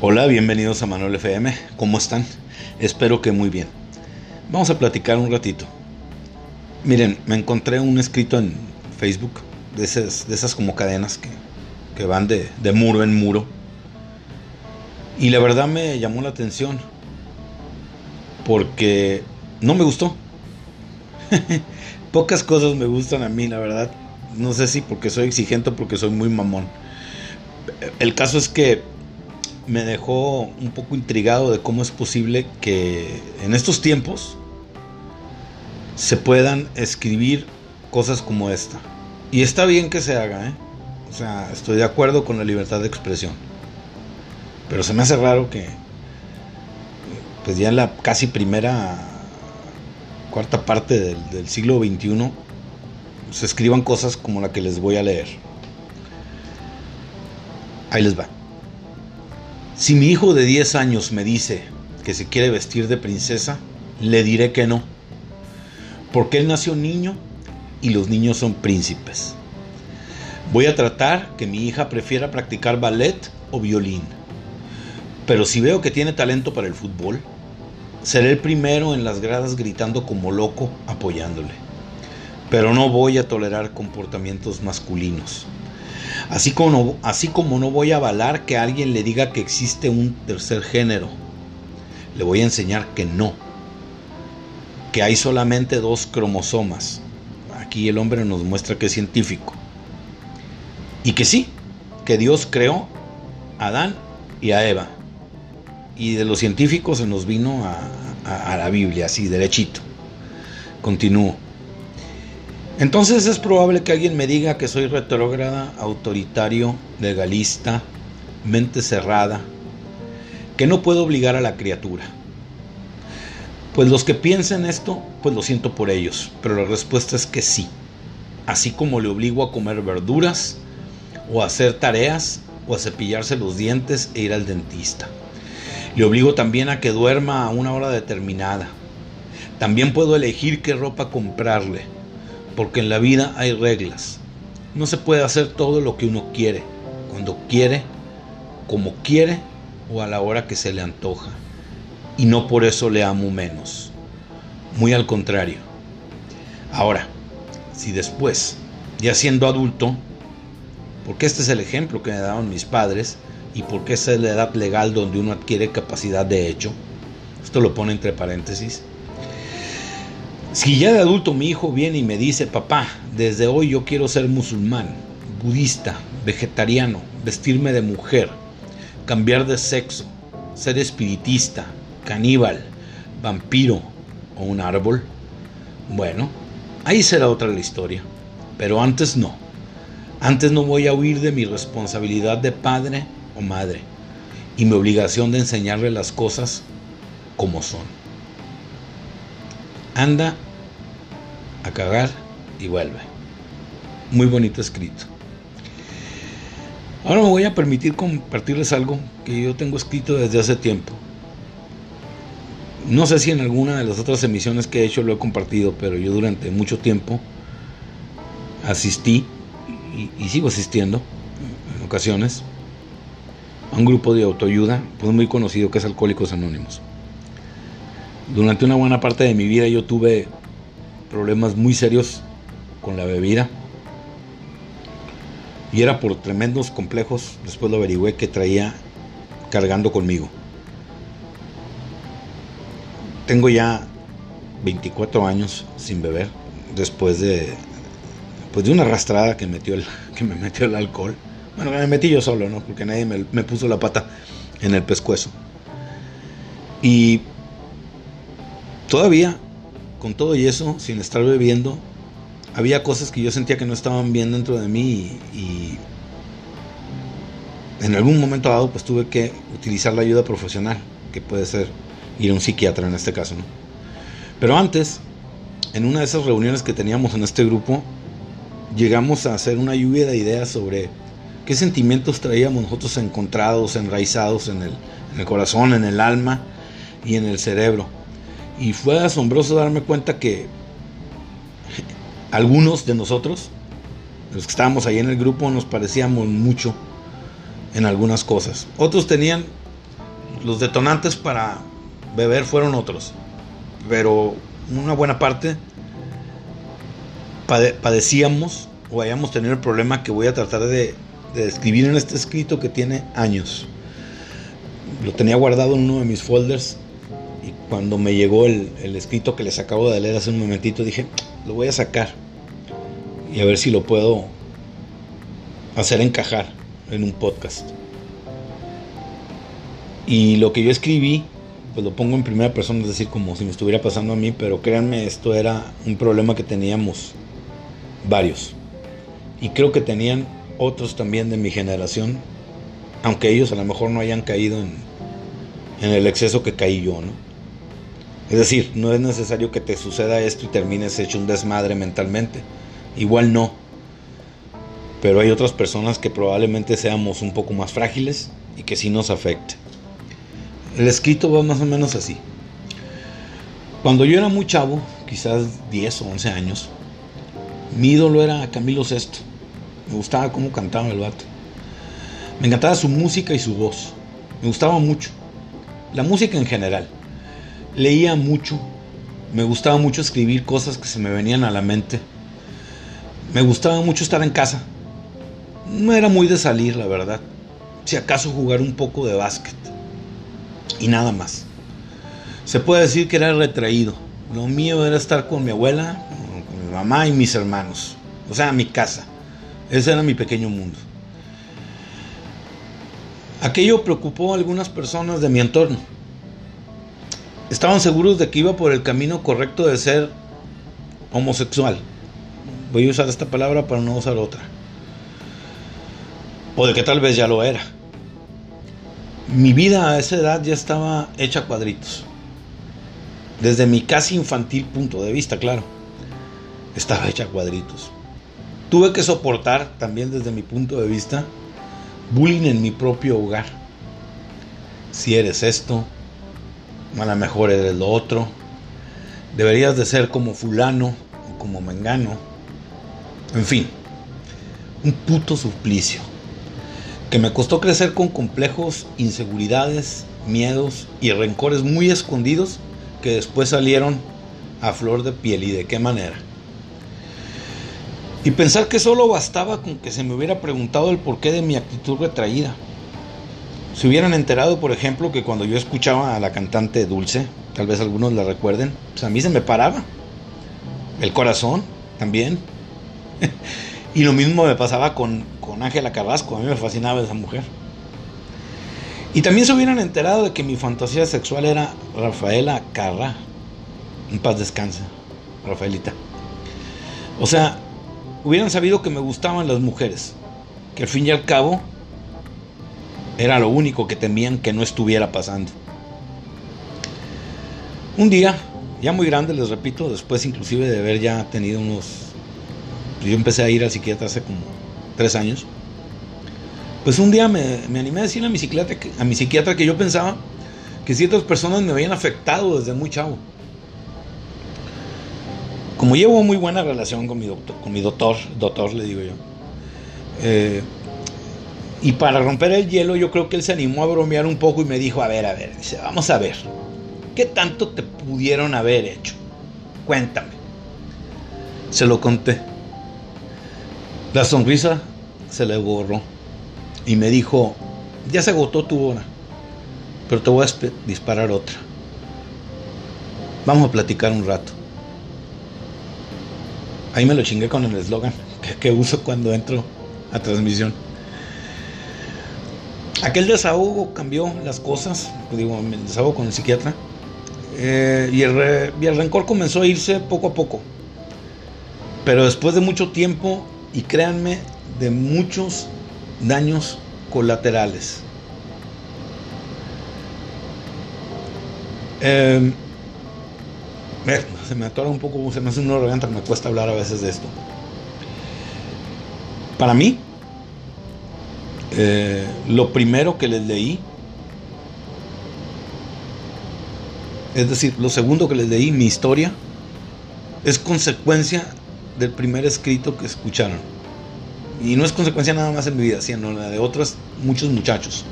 Hola, bienvenidos a Manuel FM. ¿Cómo están? Espero que muy bien. Vamos a platicar un ratito. Miren, me encontré un escrito en Facebook de esas, de esas como cadenas que, que van de, de muro en muro. Y la verdad me llamó la atención porque no me gustó. Pocas cosas me gustan a mí, la verdad. No sé si porque soy exigente o porque soy muy mamón. El caso es que me dejó un poco intrigado de cómo es posible que en estos tiempos se puedan escribir cosas como esta. Y está bien que se haga, ¿eh? O sea, estoy de acuerdo con la libertad de expresión. Pero se me hace raro que, pues ya en la casi primera, cuarta parte del, del siglo XXI, se escriban cosas como la que les voy a leer. Ahí les va. Si mi hijo de 10 años me dice que se quiere vestir de princesa, le diré que no. Porque él nació niño y los niños son príncipes. Voy a tratar que mi hija prefiera practicar ballet o violín. Pero si veo que tiene talento para el fútbol, seré el primero en las gradas gritando como loco apoyándole. Pero no voy a tolerar comportamientos masculinos. Así como, no, así como no voy a avalar que alguien le diga que existe un tercer género, le voy a enseñar que no, que hay solamente dos cromosomas. Aquí el hombre nos muestra que es científico. Y que sí, que Dios creó a Adán y a Eva. Y de los científicos se nos vino a, a, a la Biblia, así, derechito. Continúo. Entonces es probable que alguien me diga que soy retrógrada, autoritario, legalista, mente cerrada, que no puedo obligar a la criatura. Pues los que piensen esto, pues lo siento por ellos, pero la respuesta es que sí. Así como le obligo a comer verduras, o a hacer tareas, o a cepillarse los dientes e ir al dentista. Le obligo también a que duerma a una hora determinada. También puedo elegir qué ropa comprarle porque en la vida hay reglas. No se puede hacer todo lo que uno quiere, cuando quiere, como quiere o a la hora que se le antoja. Y no por eso le amo menos. Muy al contrario. Ahora, si después, ya siendo adulto, porque este es el ejemplo que me daban mis padres y porque esa es la edad legal donde uno adquiere capacidad de hecho, esto lo pone entre paréntesis, si ya de adulto mi hijo viene y me dice, papá, desde hoy yo quiero ser musulmán, budista, vegetariano, vestirme de mujer, cambiar de sexo, ser espiritista, caníbal, vampiro o un árbol, bueno, ahí será otra la historia. Pero antes no. Antes no voy a huir de mi responsabilidad de padre o madre y mi obligación de enseñarle las cosas como son anda a cagar y vuelve. Muy bonito escrito. Ahora me voy a permitir compartirles algo que yo tengo escrito desde hace tiempo. No sé si en alguna de las otras emisiones que he hecho lo he compartido, pero yo durante mucho tiempo asistí y, y sigo asistiendo en ocasiones a un grupo de autoayuda pues muy conocido que es Alcohólicos Anónimos. Durante una buena parte de mi vida yo tuve problemas muy serios con la bebida. Y era por tremendos complejos, después lo averigüé, que traía cargando conmigo. Tengo ya 24 años sin beber, después de, pues de una arrastrada que, metió el, que me metió el alcohol. Bueno, me metí yo solo, ¿no? Porque nadie me, me puso la pata en el pescuezo. Y todavía, con todo y eso, sin estar bebiendo, había cosas que yo sentía que no estaban bien dentro de mí y, en algún momento dado pues tuve que utilizar la ayuda profesional, que puede ser ir a un psiquiatra en este caso, ¿no? Pero antes, en una de esas reuniones que teníamos en este grupo, llegamos a hacer una lluvia de ideas sobre qué sentimientos traíamos nosotros encontrados, enraizados en el corazón, en el alma y en el cerebro. Y fue asombroso darme cuenta que algunos de nosotros, los que estábamos ahí en el grupo, nos parecíamos mucho en algunas cosas. Otros tenían los detonantes para beber fueron otros, pero una buena parte padecíamos o hayamos tenido el problema que voy a tratar de, de describir en este escrito que tiene años. Lo tenía guardado en uno de mis folders cuando me llegó el, escrito que les acabo de leer hace un momentito dije, lo voy a sacar y a ver si lo puedo hacer encajar en un podcast. Y lo que yo escribí, pues lo pongo en primera persona, es decir, como si me estuviera pasando a mí, pero créanme, esto era un problema que teníamos varios. Y creo que tenían otros también de mi generación, aunque ellos a lo mejor no hayan caído en el exceso que caí yo, ¿no? Es decir, no es necesario que te suceda esto y termines hecho un desmadre mentalmente. Igual no. Pero hay otras personas que probablemente seamos un poco más frágiles y que sí nos afecte. El escrito va más o menos así. Cuando yo era muy chavo, quizás 10 o 11 años, mi ídolo era Camilo VI. Me gustaba cómo cantaba el vato. Me encantaba su música y su voz. Me gustaba mucho. La música en general. Leía mucho. Me gustaba mucho escribir cosas que se me venían a la mente. Me gustaba mucho estar en casa. No era muy de salir, la verdad. Si acaso jugar un poco de básquet. Y nada más. Se puede decir que era retraído. Lo mío era estar con mi abuela, con mi mamá y mis hermanos. O sea, mi casa. Ese era mi pequeño mundo. Aquello preocupó a algunas personas de mi entorno. Estaban seguros de que iba por el camino correcto de ser homosexual voy a usar esta palabra para no usar otra. O de que tal vez ya lo era. Mi vida a esa edad ya estaba hecha cuadritos. Desde mi casi infantil punto de vista, claro. Estaba hecha cuadritos. Tuve que soportar también desde mi punto de vista bullying en mi propio hogar. Si eres esto, a lo mejor eres lo otro. Deberías de ser como fulano o como mengano. En fin, un puto suplicio que me costó crecer con complejos, inseguridades, miedos y rencores muy escondidos que después salieron a flor de piel y de qué manera. Y pensar que solo bastaba con que se me hubiera preguntado el porqué de mi actitud retraída. Se hubieran enterado, por ejemplo, que cuando yo escuchaba a la cantante Dulce, tal vez algunos la recuerden, pues a mí se me paraba. El corazón también. y lo mismo me pasaba con, con Ángela Carrasco, a mí me fascinaba esa mujer. Y también se hubieran enterado de que mi fantasía sexual era Rafaela Carrá. En paz descansa, Rafaelita. O sea, hubieran sabido que me gustaban las mujeres, que al fin y al cabo era lo único que temían que no estuviera pasando. Un día, ya muy grande, les repito, después inclusive de haber ya tenido unos yo empecé a ir al psiquiatra hace como tres años. Pues un día me, animé a decirle a mi, psiquiatra que, a mi psiquiatra que yo pensaba que ciertas personas me habían afectado desde muy chavo. Como llevo muy buena relación con mi doctor, con mi doctor, doctor le digo yo. Eh, y para romper el hielo, yo creo que él se animó a bromear un poco y me dijo, a ver, a ver, dice, vamos a ver, ¿qué tanto te pudieron haber hecho? Cuéntame. Se lo conté. La sonrisa se le borró y me dijo, ya se agotó tu hora, pero te voy a disparar otra. Vamos a platicar un rato. Ahí me lo chingué con el eslogan que, uso cuando entro a transmisión. Aquel desahogo cambió las cosas, digo, el desahogo con el psiquiatra, eh, y, el rencor comenzó a irse poco a poco. Pero después de mucho tiempo y créanme, de muchos daños colaterales. Em, se me atora un poco, se me hace un garganta, me cuesta hablar a veces de esto. Para mí, eh, lo primero que les leí, es decir, lo segundo que les leí, mi historia, es consecuencia del primer escrito que escucharon. Y no es consecuencia nada más en mi vida, sino la de otros muchos muchachos.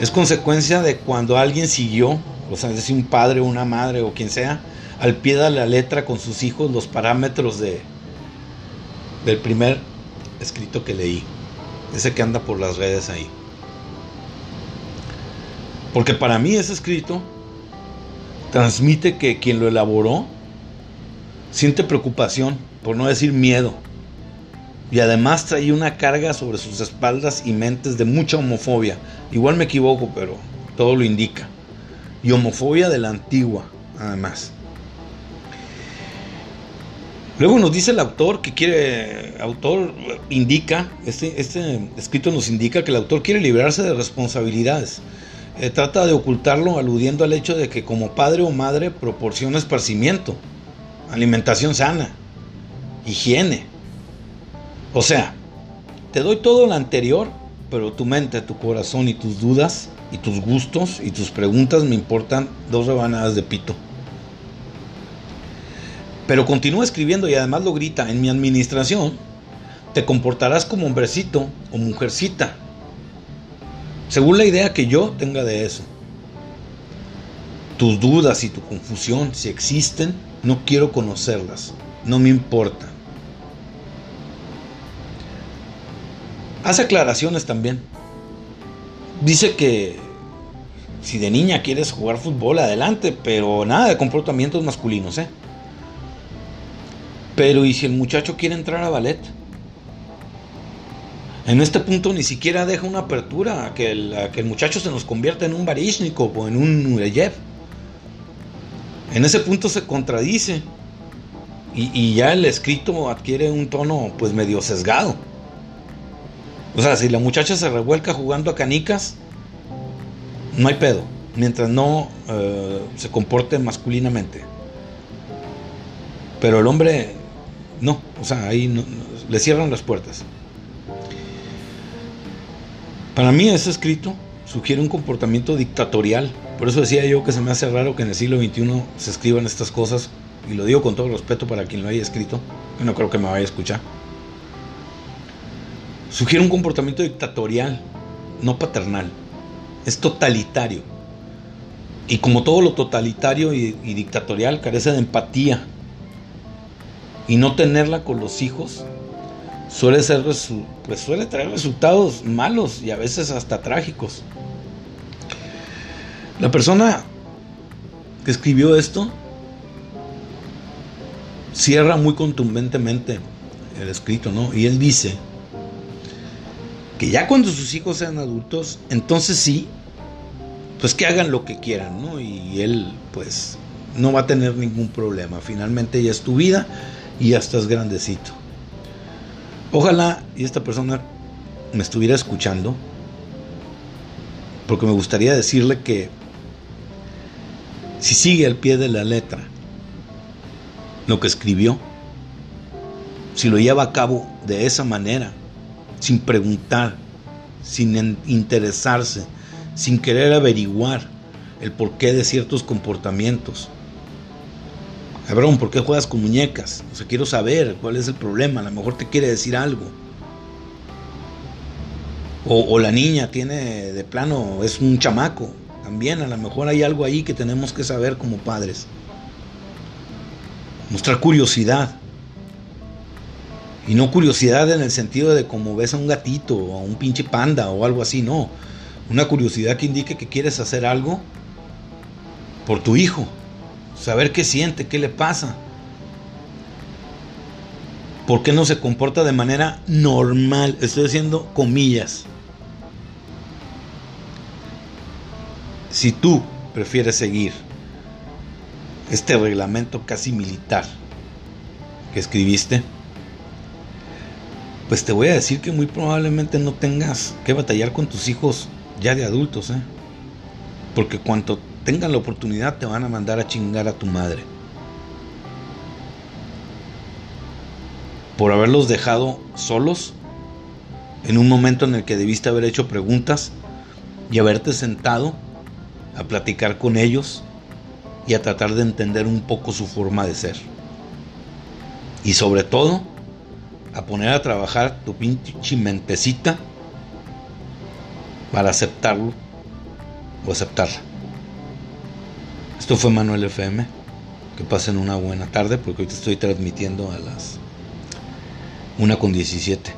Es consecuencia de cuando alguien siguió, o sea, es decir, un padre, una madre o quien sea, al pie de la letra con sus hijos los parámetros de, del primer escrito que leí. Ese que anda por las redes ahí. Porque para mí ese escrito transmite que quien lo elaboró siente preocupación, por no decir miedo. Y además trae una carga sobre sus espaldas y mentes de mucha homofobia. Igual me equivoco, pero todo lo indica. Y homofobia de la antigua, además. Luego nos dice el autor que quiere, autor indica, este, este escrito nos indica que el autor quiere liberarse de responsabilidades. Eh, trata de ocultarlo aludiendo al hecho de que como padre o madre proporciona esparcimiento, alimentación sana, higiene. O sea, te doy todo lo anterior, pero tu mente, tu corazón y tus dudas y tus gustos y tus preguntas me importan dos rebanadas de pito. Pero continúa escribiendo y además lo grita, en mi administración te comportarás como hombrecito o mujercita, según la idea que yo tenga de eso. Tus dudas y tu confusión, si existen, no quiero conocerlas, no me importa. Hace aclaraciones también. Dice que si de niña quieres jugar fútbol, adelante, pero nada de comportamientos masculinos, ¿eh? Pero ¿y si el muchacho quiere entrar a ballet? En este punto ni siquiera deja una apertura a que el, muchacho se nos convierta en un Baryshnikov o en un Nureyev. En ese punto se contradice y, ya el escrito adquiere un tono pues medio sesgado. O sea, si la muchacha se revuelca jugando a canicas, no hay pedo, mientras no uh, se comporte masculinamente. Pero el hombre no, o sea, ahí no, le cierran las puertas. Para mí ese escrito sugiere un comportamiento dictatorial. Por eso decía yo que se me hace raro que en el siglo XXI se escriban estas cosas. Y lo digo con todo respeto para quien lo haya escrito. Que no creo que me vaya a escuchar. Sugiere un comportamiento dictatorial, no paternal. Es totalitario. Y como todo lo totalitario y, y dictatorial carece de empatía y no tenerla con los hijos suele ser pues suele traer resultados malos y a veces hasta trágicos. La persona que escribió esto cierra muy contundentemente el escrito, ¿no? Y él dice que ya cuando sus hijos sean adultos, entonces sí, pues que hagan lo que quieran, ¿no? Y él pues no va a tener ningún problema. Finalmente ya es tu vida y ya estás grandecito. Ojalá y esta persona me estuviera escuchando, porque me gustaría decirle que si sigue al pie de la letra lo que escribió, si lo lleva a cabo de esa manera, sin preguntar, sin interesarse, sin querer averiguar el porqué de ciertos comportamientos, Cabrón, ¿por qué juegas con muñecas? O sea, quiero saber cuál es el problema. A lo mejor te quiere decir algo. O, o, la niña tiene de plano, es un chamaco. También a lo mejor hay algo ahí que tenemos que saber como padres. Mostrar curiosidad. Y no curiosidad en el sentido de como ves a un gatito o a un pinche panda o algo así, no. Una curiosidad que indique que quieres hacer algo por tu hijo saber qué siente, qué le pasa. ¿Por qué no se comporta de manera normal? Estoy haciendo comillas. Si tú prefieres seguir este reglamento casi militar que escribiste, pues te voy a decir que muy probablemente no tengas que batallar con tus hijos ya de adultos, ¿eh? Porque cuanto tengan la oportunidad te van a mandar a chingar a tu madre. Por haberlos dejado solos en un momento en el que debiste haber hecho preguntas y haberte sentado a platicar con ellos y a tratar de entender un poco su forma de ser. Y sobre todo, a poner a trabajar tu pinche mentecita para aceptarlo o aceptarla. Esto fue Manuel FM. Que pasen una buena tarde porque hoy te estoy transmitiendo a las 1 con 17.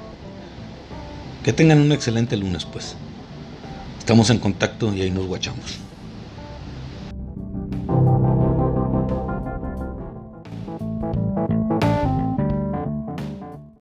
Que tengan un excelente lunes pues. Estamos en contacto y ahí nos guachamos.